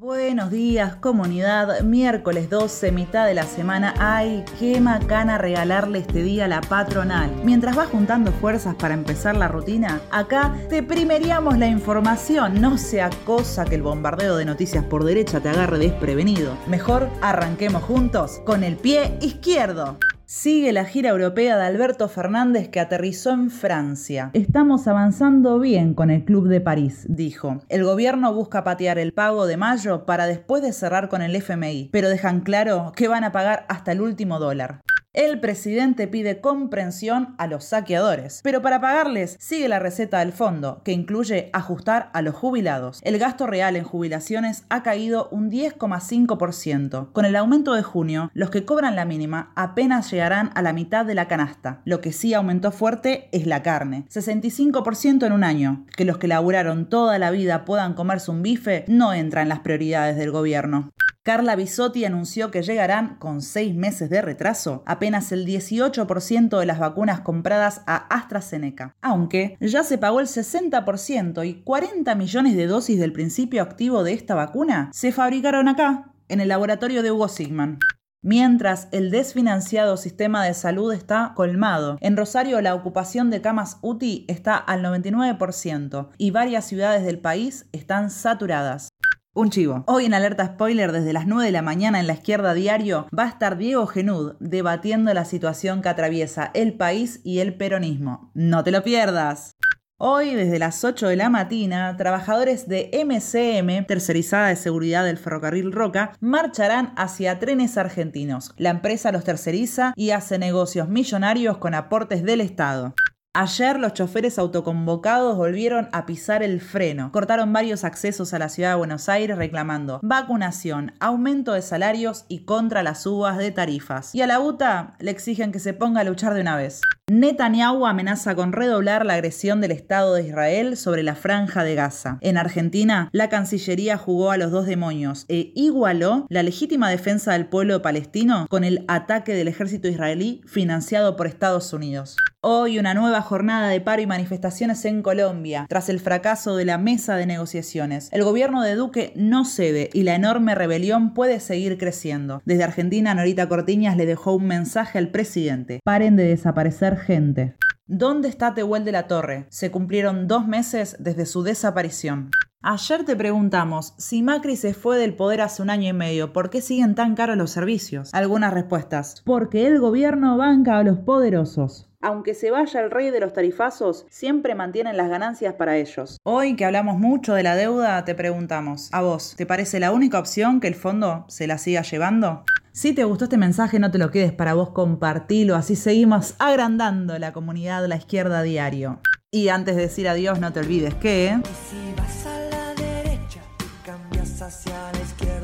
Buenos días, comunidad. Miércoles 12, mitad de la semana. ¡Ay, qué macana regalarle este día a la patronal! Mientras vas juntando fuerzas para empezar la rutina, acá te primeríamos la información. No sea cosa que el bombardeo de noticias por derecha te agarre desprevenido. Mejor arranquemos juntos con el pie izquierdo. Sigue la gira europea de Alberto Fernández que aterrizó en Francia. Estamos avanzando bien con el Club de París, dijo. El gobierno busca patear el pago de mayo para después de cerrar con el FMI, pero dejan claro que van a pagar hasta el último dólar. El presidente pide comprensión a los saqueadores, pero para pagarles sigue la receta del fondo, que incluye ajustar a los jubilados. El gasto real en jubilaciones ha caído un 10,5%. Con el aumento de junio, los que cobran la mínima apenas llegarán a la mitad de la canasta. Lo que sí aumentó fuerte es la carne, 65% en un año. Que los que laburaron toda la vida puedan comerse un bife no entra en las prioridades del gobierno. Carla Bisotti anunció que llegarán, con seis meses de retraso, apenas el 18% de las vacunas compradas a AstraZeneca, aunque ya se pagó el 60% y 40 millones de dosis del principio activo de esta vacuna se fabricaron acá, en el laboratorio de Hugo Sigman. Mientras el desfinanciado sistema de salud está colmado. En Rosario la ocupación de camas UTI está al 99% y varias ciudades del país están saturadas. Un chivo. Hoy en Alerta Spoiler desde las 9 de la mañana en la izquierda diario va a estar Diego Genud debatiendo la situación que atraviesa el país y el peronismo. No te lo pierdas. Hoy, desde las 8 de la mañana, trabajadores de MCM, tercerizada de seguridad del ferrocarril Roca, marcharán hacia trenes argentinos. La empresa los terceriza y hace negocios millonarios con aportes del Estado. Ayer los choferes autoconvocados volvieron a pisar el freno. Cortaron varios accesos a la ciudad de Buenos Aires reclamando vacunación, aumento de salarios y contra las subas de tarifas. Y a la UTA le exigen que se ponga a luchar de una vez. Netanyahu amenaza con redoblar la agresión del Estado de Israel sobre la franja de Gaza. En Argentina, la Cancillería jugó a los dos demonios e igualó la legítima defensa del pueblo palestino con el ataque del ejército israelí financiado por Estados Unidos. Hoy una nueva jornada de paro y manifestaciones en Colombia, tras el fracaso de la mesa de negociaciones. El gobierno de Duque no cede y la enorme rebelión puede seguir creciendo. Desde Argentina, Norita Cortiñas le dejó un mensaje al presidente. Paren de desaparecer gente. ¿Dónde está Tehuel de la Torre? Se cumplieron dos meses desde su desaparición. Ayer te preguntamos, si Macri se fue del poder hace un año y medio, ¿por qué siguen tan caros los servicios? Algunas respuestas. Porque el gobierno banca a los poderosos aunque se vaya el rey de los tarifazos, siempre mantienen las ganancias para ellos. Hoy que hablamos mucho de la deuda, te preguntamos, ¿a vos te parece la única opción que el fondo se la siga llevando? Si te gustó este mensaje, no te lo quedes para vos, compartilo, así seguimos agrandando la comunidad La Izquierda Diario. Y antes de decir adiós, no te olvides que... si vas a la derecha, cambias hacia la izquierda